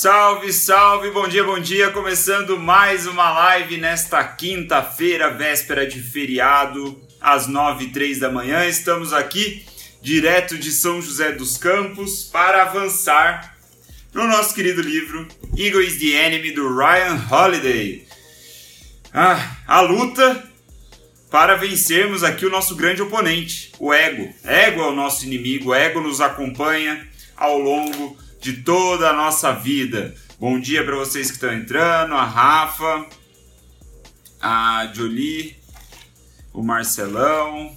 Salve, salve, bom dia, bom dia. Começando mais uma live nesta quinta-feira, véspera de feriado, às nove e três da manhã. Estamos aqui direto de São José dos Campos para avançar no nosso querido livro Ego is the Enemy do Ryan Holiday. Ah, a luta para vencermos aqui o nosso grande oponente, o ego. Ego é o nosso inimigo, o ego nos acompanha ao longo de toda a nossa vida. Bom dia para vocês que estão entrando, a Rafa, a Jolie, o Marcelão.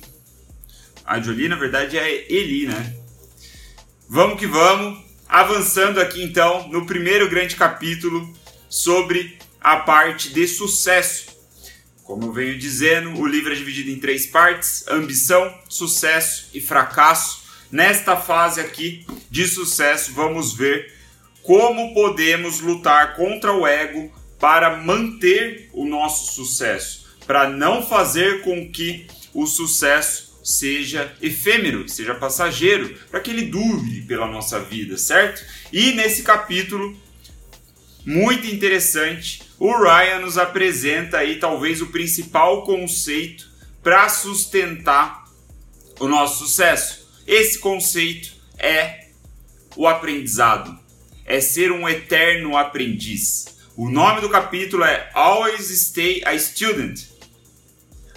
A Jolie, na verdade, é Eli, né? Vamos que vamos. Avançando aqui então no primeiro grande capítulo sobre a parte de sucesso. Como eu venho dizendo, o livro é dividido em três partes: ambição, sucesso e fracasso. Nesta fase aqui de sucesso, vamos ver como podemos lutar contra o ego para manter o nosso sucesso, para não fazer com que o sucesso seja efêmero, seja passageiro, para que ele dure pela nossa vida, certo? E nesse capítulo muito interessante, o Ryan nos apresenta aí talvez o principal conceito para sustentar o nosso sucesso. Esse conceito é o aprendizado, é ser um eterno aprendiz. O nome do capítulo é Always Stay a Student.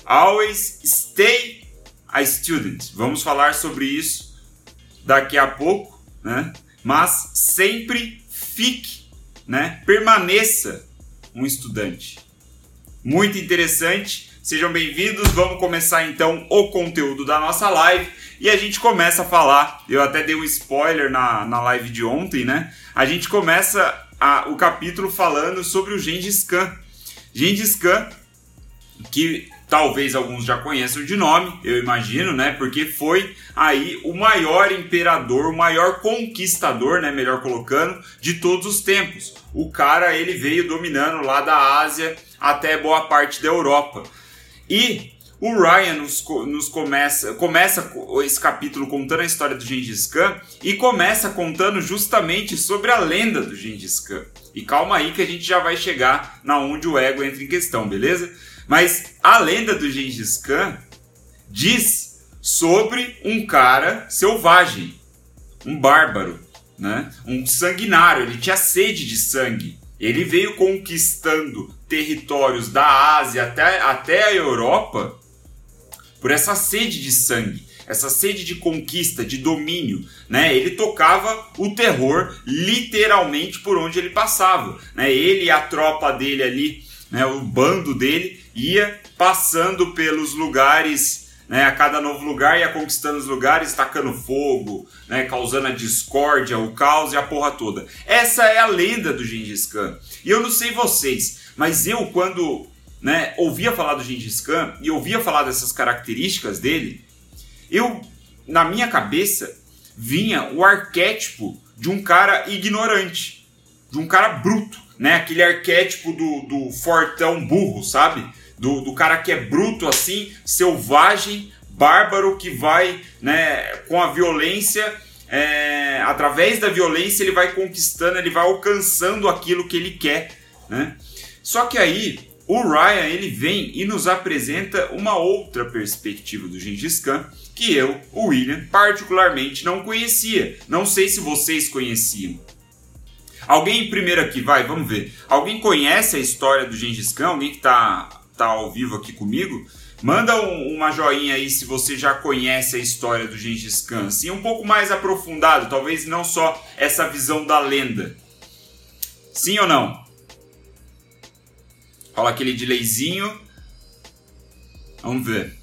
Always Stay a Student. Vamos falar sobre isso daqui a pouco, né? Mas sempre fique, né? Permaneça um estudante. Muito interessante. Sejam bem-vindos. Vamos começar então o conteúdo da nossa live. E a gente começa a falar, eu até dei um spoiler na, na live de ontem, né? A gente começa a, o capítulo falando sobre o Gengis Khan. Gengis Khan, que talvez alguns já conheçam de nome, eu imagino, né? Porque foi aí o maior imperador, o maior conquistador, né? Melhor colocando, de todos os tempos. O cara ele veio dominando lá da Ásia até boa parte da Europa. E o Ryan nos, nos, começa, começa esse capítulo contando a história do Gengis Khan e começa contando justamente sobre a lenda do Gengis Khan. E calma aí que a gente já vai chegar na onde o ego entra em questão, beleza? Mas a lenda do Gengis Khan diz sobre um cara selvagem, um bárbaro, né? um sanguinário, ele tinha sede de sangue. Ele veio conquistando territórios da Ásia até, até a Europa por essa sede de sangue, essa sede de conquista, de domínio, né? Ele tocava o terror literalmente por onde ele passava, né? Ele e a tropa dele ali, né? O bando dele ia passando pelos lugares né, a cada novo lugar ia conquistando os lugares, tacando fogo, né, causando a discórdia, o caos e a porra toda. Essa é a lenda do Gengis Khan. E eu não sei vocês, mas eu quando né, ouvia falar do Gengis Khan e ouvia falar dessas características dele, eu, na minha cabeça, vinha o arquétipo de um cara ignorante, de um cara bruto, né? Aquele arquétipo do, do fortão burro, sabe? Do, do cara que é bruto assim, selvagem, bárbaro, que vai, né, com a violência, é, através da violência, ele vai conquistando, ele vai alcançando aquilo que ele quer, né? Só que aí o Ryan ele vem e nos apresenta uma outra perspectiva do Gengis Khan que eu, o William, particularmente não conhecia. Não sei se vocês conheciam. Alguém primeiro aqui, vai, vamos ver. Alguém conhece a história do Gengis Khan? Alguém que tá, tá ao vivo aqui comigo? Manda um, uma joinha aí se você já conhece a história do Gengis Khan. Sim, um pouco mais aprofundado, talvez não só essa visão da lenda. Sim ou não? Rola aquele delayzinho. Vamos ver.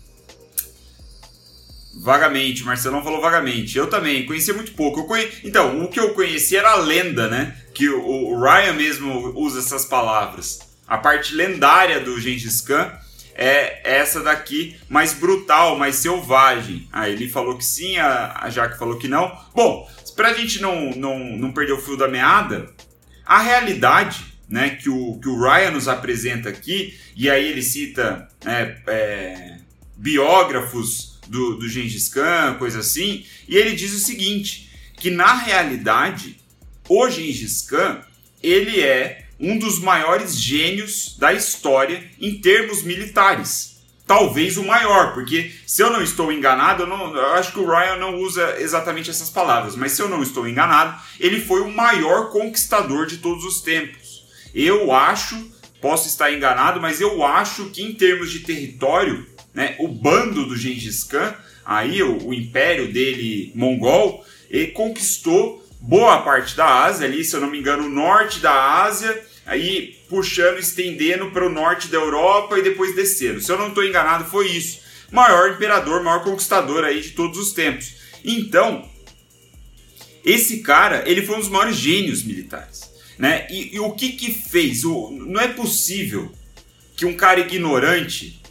Vagamente, Marcelão falou vagamente. Eu também, conhecia muito pouco. Conhe... Então, o que eu conhecia era a lenda, né? Que o Ryan mesmo usa essas palavras. A parte lendária do Gengis Khan é essa daqui, mais brutal, mais selvagem. Ah, ele falou que sim, a, a Jaque falou que não. Bom, pra gente não, não, não perder o fio da meada, a realidade né, que, o, que o Ryan nos apresenta aqui, e aí ele cita é, é, biógrafos do, do Gengis Khan, coisa assim, e ele diz o seguinte, que na realidade, o Gengis Khan, ele é um dos maiores gênios da história em termos militares talvez o maior, porque se eu não estou enganado, eu, não, eu, acho que o Ryan não usa exatamente essas palavras, mas se eu não estou enganado, ele foi o maior conquistador de todos os tempos. Eu acho, posso estar enganado, mas eu acho que em termos de território, né, o bando do Gengis Khan, aí o, o império dele mongol, ele conquistou boa parte da Ásia ali, se eu não me engano, o norte da Ásia aí puxando, estendendo para o norte da Europa e depois descendo. Se eu não estou enganado, foi isso. Maior imperador, maior conquistador aí de todos os tempos. Então, esse cara, ele foi um dos maiores gênios militares. Né? E, e o que que fez? O, não é possível que um cara ignorante,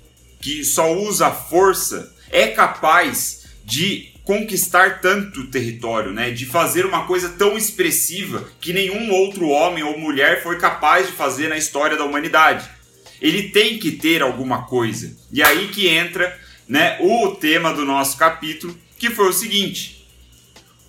que só usa força, é capaz de conquistar tanto território, né? De fazer uma coisa tão expressiva que nenhum outro homem ou mulher foi capaz de fazer na história da humanidade. Ele tem que ter alguma coisa. E aí que entra, né, o tema do nosso capítulo, que foi o seguinte: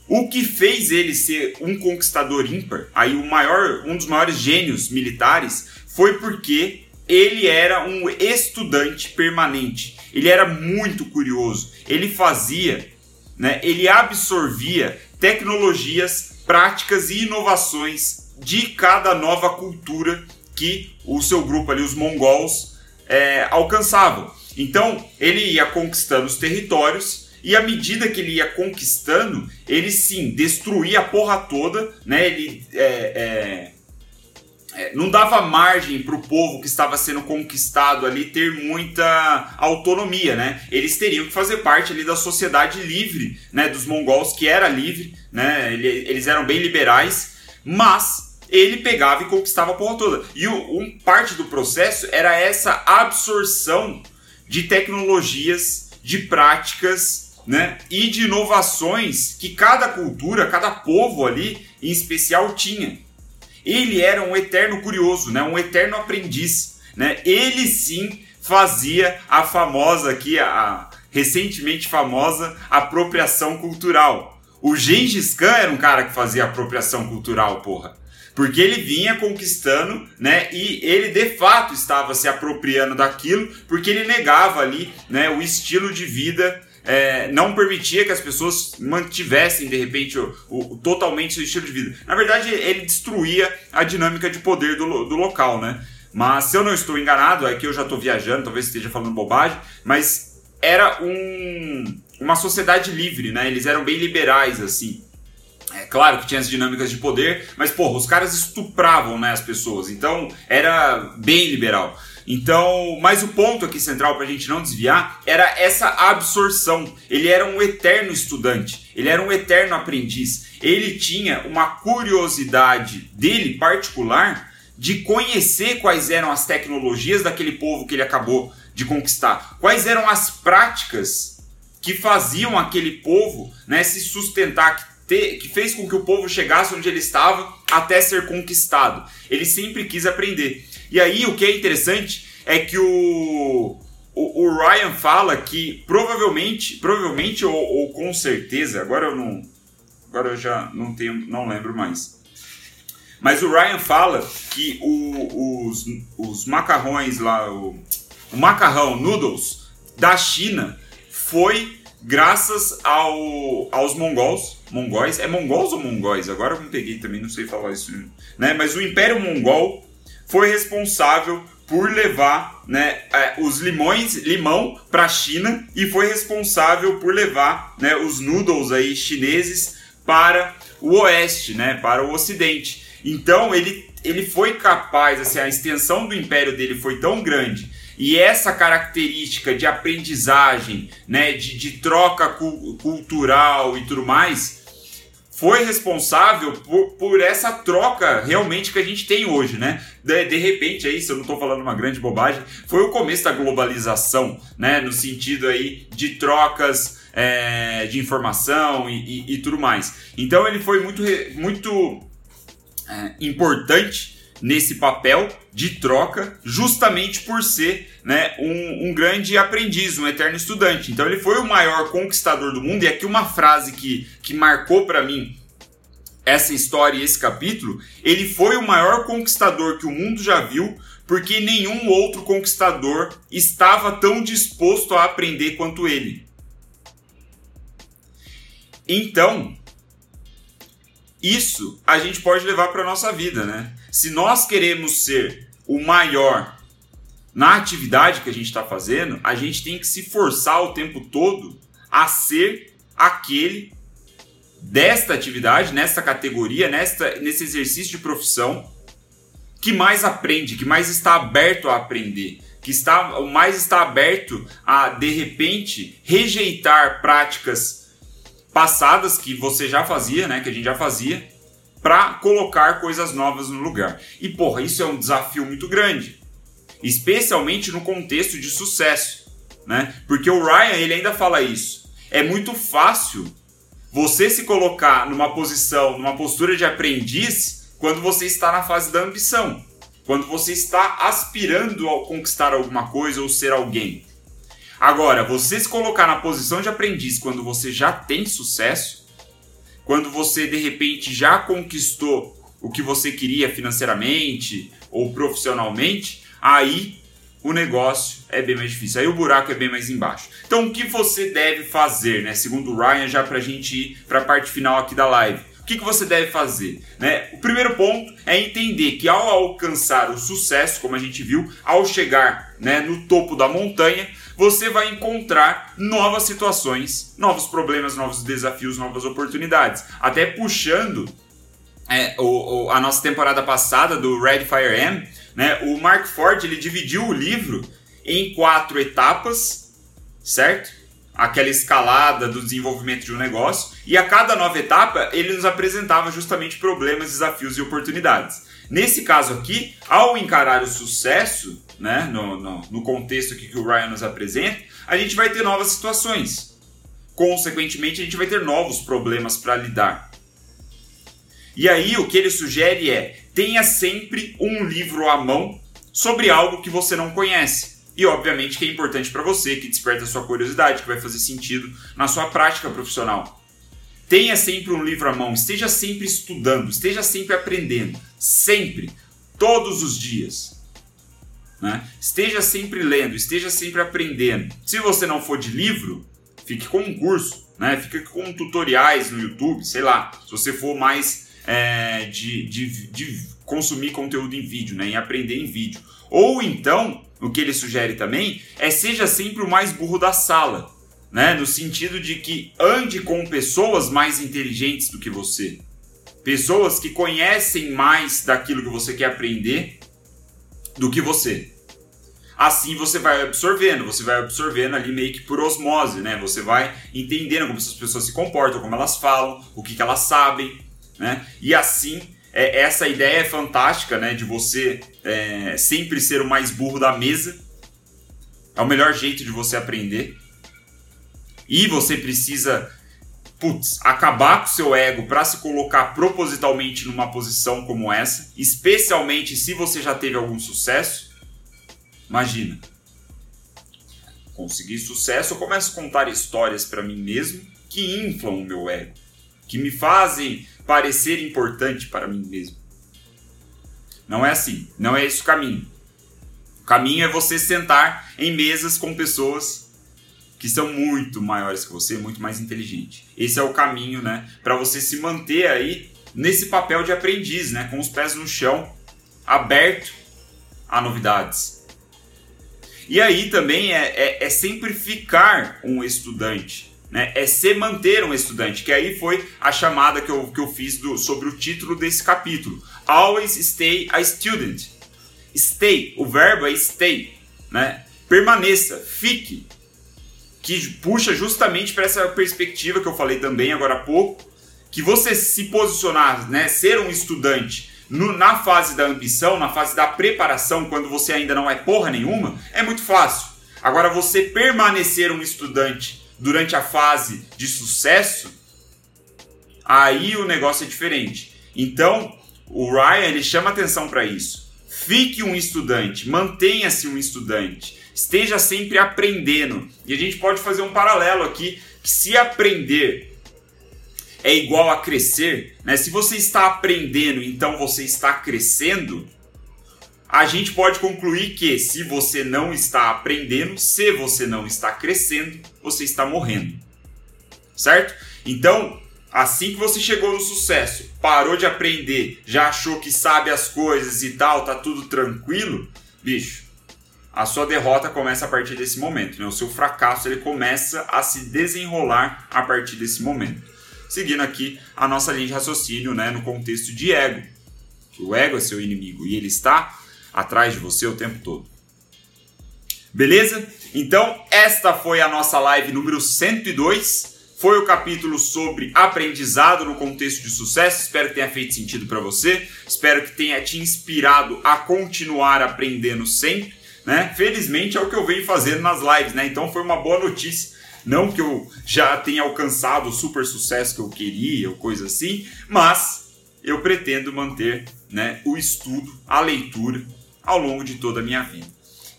o que fez ele ser um conquistador ímpar, aí o maior, um dos maiores gênios militares, foi porque ele era um estudante permanente. Ele era muito curioso. Ele fazia né, ele absorvia tecnologias, práticas e inovações de cada nova cultura que o seu grupo ali, os mongols, é, alcançavam. Então ele ia conquistando os territórios e à medida que ele ia conquistando, ele sim destruía a porra toda, né? Ele é, é, é, não dava margem para o povo que estava sendo conquistado ali ter muita autonomia, né? Eles teriam que fazer parte ali da sociedade livre, né? Dos mongols que era livre, né? Eles eram bem liberais, mas ele pegava e conquistava a porra toda. E um parte do processo era essa absorção de tecnologias, de práticas, né? E de inovações que cada cultura, cada povo ali, em especial, tinha. Ele era um eterno curioso, né? um eterno aprendiz. Né? Ele sim fazia a famosa aqui, a recentemente famosa apropriação cultural. O Gengis Khan era um cara que fazia apropriação cultural, porra. Porque ele vinha conquistando, né? E ele de fato estava se apropriando daquilo, porque ele negava ali, né, o estilo de vida é, não permitia que as pessoas mantivessem de repente o, o, totalmente seu estilo de vida. Na verdade, ele destruía a dinâmica de poder do, do local, né? Mas se eu não estou enganado, é que eu já estou viajando, talvez esteja falando bobagem, mas era um, uma sociedade livre, né? Eles eram bem liberais, assim. É claro que tinha as dinâmicas de poder, mas, porra, os caras estupravam né, as pessoas, então era bem liberal. Então, mas o ponto aqui central para a gente não desviar era essa absorção. Ele era um eterno estudante, ele era um eterno aprendiz. Ele tinha uma curiosidade dele particular de conhecer quais eram as tecnologias daquele povo que ele acabou de conquistar, quais eram as práticas que faziam aquele povo né, se sustentar, que, que fez com que o povo chegasse onde ele estava até ser conquistado. Ele sempre quis aprender. E aí o que é interessante é que o, o, o Ryan fala que provavelmente, provavelmente ou, ou, com certeza, agora eu não, agora eu já não tenho, não lembro mais. Mas o Ryan fala que o, os, os macarrões lá, o, o macarrão noodles da China foi graças ao, aos mongols, mongóis, é mongols ou mongóis? Agora eu não peguei também, não sei falar isso, né? Mas o Império Mongol foi responsável por levar né, é, os limões, limão para a China e foi responsável por levar né, os noodles aí chineses para o oeste, né, para o ocidente. Então ele, ele foi capaz, assim, a extensão do império dele foi tão grande e essa característica de aprendizagem, né, de, de troca cu cultural e tudo mais, foi responsável por, por essa troca realmente que a gente tem hoje, né? De, de repente, aí, se eu não estou falando uma grande bobagem, foi o começo da globalização, né? No sentido aí de trocas é, de informação e, e, e, tudo mais. Então ele foi muito, muito é, importante nesse papel de troca, justamente por ser né, um, um, grande aprendiz, um eterno estudante. Então ele foi o maior conquistador do mundo. E aqui uma frase que, que marcou para mim essa história e esse capítulo, ele foi o maior conquistador que o mundo já viu, porque nenhum outro conquistador estava tão disposto a aprender quanto ele. Então, isso a gente pode levar para nossa vida, né? Se nós queremos ser o maior na atividade que a gente está fazendo, a gente tem que se forçar o tempo todo a ser aquele desta atividade, nesta categoria, nesta, nesse exercício de profissão que mais aprende, que mais está aberto a aprender, que está mais está aberto a de repente rejeitar práticas passadas que você já fazia, né, que a gente já fazia, para colocar coisas novas no lugar. E porra, isso é um desafio muito grande, especialmente no contexto de sucesso, né? Porque o Ryan ele ainda fala isso. É muito fácil você se colocar numa posição, numa postura de aprendiz quando você está na fase da ambição, quando você está aspirando a conquistar alguma coisa ou ser alguém. Agora, você se colocar na posição de aprendiz quando você já tem sucesso, quando você de repente já conquistou o que você queria financeiramente ou profissionalmente, aí o negócio é bem mais difícil. Aí o buraco é bem mais embaixo. Então, o que você deve fazer, né? Segundo o Ryan, já para a gente ir para a parte final aqui da live. O que, que você deve fazer? Né? O primeiro ponto é entender que ao alcançar o sucesso, como a gente viu, ao chegar né, no topo da montanha, você vai encontrar novas situações, novos problemas, novos desafios, novas oportunidades. Até puxando é, o, o, a nossa temporada passada do Red Fire M, né? O Mark Ford ele dividiu o livro em quatro etapas, certo? Aquela escalada do desenvolvimento de um negócio, e a cada nova etapa ele nos apresentava justamente problemas, desafios e oportunidades. Nesse caso aqui, ao encarar o sucesso, né, no, no, no contexto aqui que o Ryan nos apresenta, a gente vai ter novas situações. Consequentemente, a gente vai ter novos problemas para lidar. E aí, o que ele sugere é tenha sempre um livro à mão sobre algo que você não conhece. E obviamente que é importante para você, que desperta a sua curiosidade, que vai fazer sentido na sua prática profissional. Tenha sempre um livro à mão, esteja sempre estudando, esteja sempre aprendendo, sempre, todos os dias. Né? Esteja sempre lendo, esteja sempre aprendendo. Se você não for de livro, fique com um curso, né? fique com tutoriais no YouTube, sei lá. Se você for mais é, de, de, de, consumir conteúdo em vídeo, né, em aprender em vídeo. Ou então, o que ele sugere também é seja sempre o mais burro da sala, né, no sentido de que ande com pessoas mais inteligentes do que você, pessoas que conhecem mais daquilo que você quer aprender do que você. Assim você vai absorvendo, você vai absorvendo ali meio que por osmose, né? Você vai entendendo como essas pessoas se comportam, como elas falam, o que, que elas sabem, né? E assim, é, essa ideia é fantástica, né? De você é, sempre ser o mais burro da mesa. É o melhor jeito de você aprender. E você precisa, putz, acabar com o seu ego para se colocar propositalmente numa posição como essa, especialmente se você já teve algum sucesso. Imagina, conseguir sucesso, eu começo a contar histórias para mim mesmo que inflam o meu ego, que me fazem parecer importante para mim mesmo. Não é assim, não é esse o caminho. O caminho é você sentar em mesas com pessoas que são muito maiores que você, muito mais inteligentes. Esse é o caminho, né, para você se manter aí nesse papel de aprendiz, né, com os pés no chão, aberto a novidades. E aí também é, é, é sempre ficar um estudante né, é se manter um estudante, que aí foi a chamada que eu, que eu fiz do, sobre o título desse capítulo. Always stay a student. Stay, o verbo é stay, né? Permaneça, fique. Que puxa justamente para essa perspectiva que eu falei também agora há pouco, que você se posicionar, né, ser um estudante no, na fase da ambição, na fase da preparação, quando você ainda não é porra nenhuma, é muito fácil. Agora, você permanecer um estudante durante a fase de sucesso, aí o negócio é diferente. Então, o Ryan ele chama atenção para isso. Fique um estudante, mantenha-se um estudante, esteja sempre aprendendo. E a gente pode fazer um paralelo aqui, se aprender é igual a crescer, né? Se você está aprendendo, então você está crescendo. A gente pode concluir que se você não está aprendendo, se você não está crescendo, você está morrendo. Certo? Então, assim que você chegou no sucesso, parou de aprender, já achou que sabe as coisas e tal, tá tudo tranquilo, bicho, a sua derrota começa a partir desse momento, né? O seu fracasso ele começa a se desenrolar a partir desse momento. Seguindo aqui a nossa linha de raciocínio, né, no contexto de ego. O ego é seu inimigo e ele está atrás de você o tempo todo. Beleza? Então, esta foi a nossa live número 102. Foi o capítulo sobre aprendizado no contexto de sucesso. Espero que tenha feito sentido para você. Espero que tenha te inspirado a continuar aprendendo sempre né? Felizmente é o que eu venho fazendo nas lives, né? Então foi uma boa notícia. Não que eu já tenha alcançado o super sucesso que eu queria ou coisa assim, mas eu pretendo manter né, o estudo, a leitura ao longo de toda a minha vida.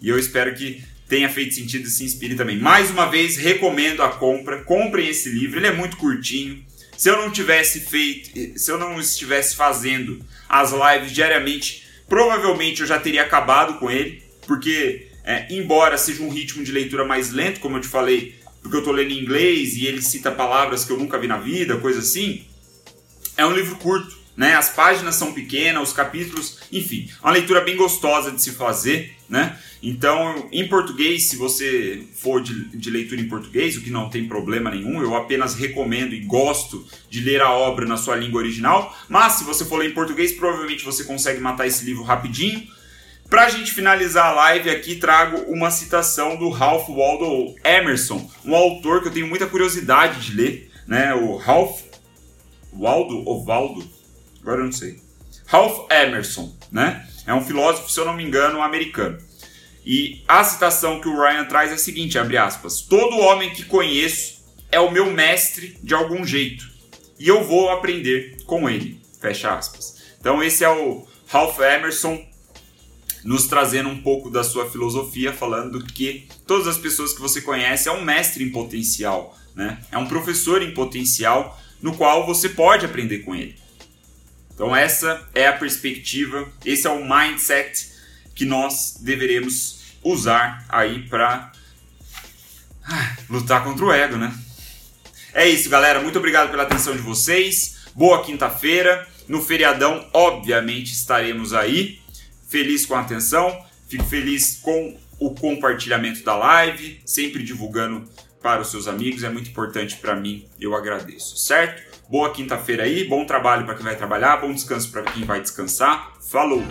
E eu espero que tenha feito sentido e se inspire também. Mais uma vez, recomendo a compra. Comprem esse livro, ele é muito curtinho. Se eu não tivesse feito, se eu não estivesse fazendo as lives diariamente, provavelmente eu já teria acabado com ele porque é, embora seja um ritmo de leitura mais lento, como eu te falei, porque eu estou lendo em inglês e ele cita palavras que eu nunca vi na vida, coisa assim, é um livro curto, né? As páginas são pequenas, os capítulos, enfim, uma leitura bem gostosa de se fazer, né? Então, em português, se você for de, de, leitura em português, o que não tem problema nenhum, eu apenas recomendo e gosto de ler a obra na sua língua original. Mas se você for ler em português, provavelmente você consegue matar esse livro rapidinho. Para a gente finalizar a live aqui, trago uma citação do Ralph Waldo Emerson, um autor que eu tenho muita curiosidade de ler, né? O Ralph Waldo ou Valdo, agora eu não sei. Ralph Emerson, né? É um filósofo, se eu não me engano, americano. E a citação que o Ryan traz é a seguinte, abre aspas: Todo homem que conheço é o meu mestre de algum jeito, e eu vou aprender com ele. Fecha aspas. Então esse é o Ralph Emerson, nos trazendo um pouco da sua filosofia, falando que todas as pessoas que você conhece é um mestre em potencial, né? É um professor em potencial no qual você pode aprender com ele. Então essa é a perspectiva, esse é o mindset que nós deveremos usar aí para ah, lutar contra o ego, né? É isso, galera. Muito obrigado pela atenção de vocês. Boa quinta-feira. No feriadão, obviamente, estaremos aí feliz com a atenção, fico feliz com o compartilhamento da live, sempre divulgando para os seus amigos, é muito importante para mim, eu agradeço, certo? Boa quinta-feira aí, bom trabalho para quem vai trabalhar, bom descanso para quem vai descansar. Falou!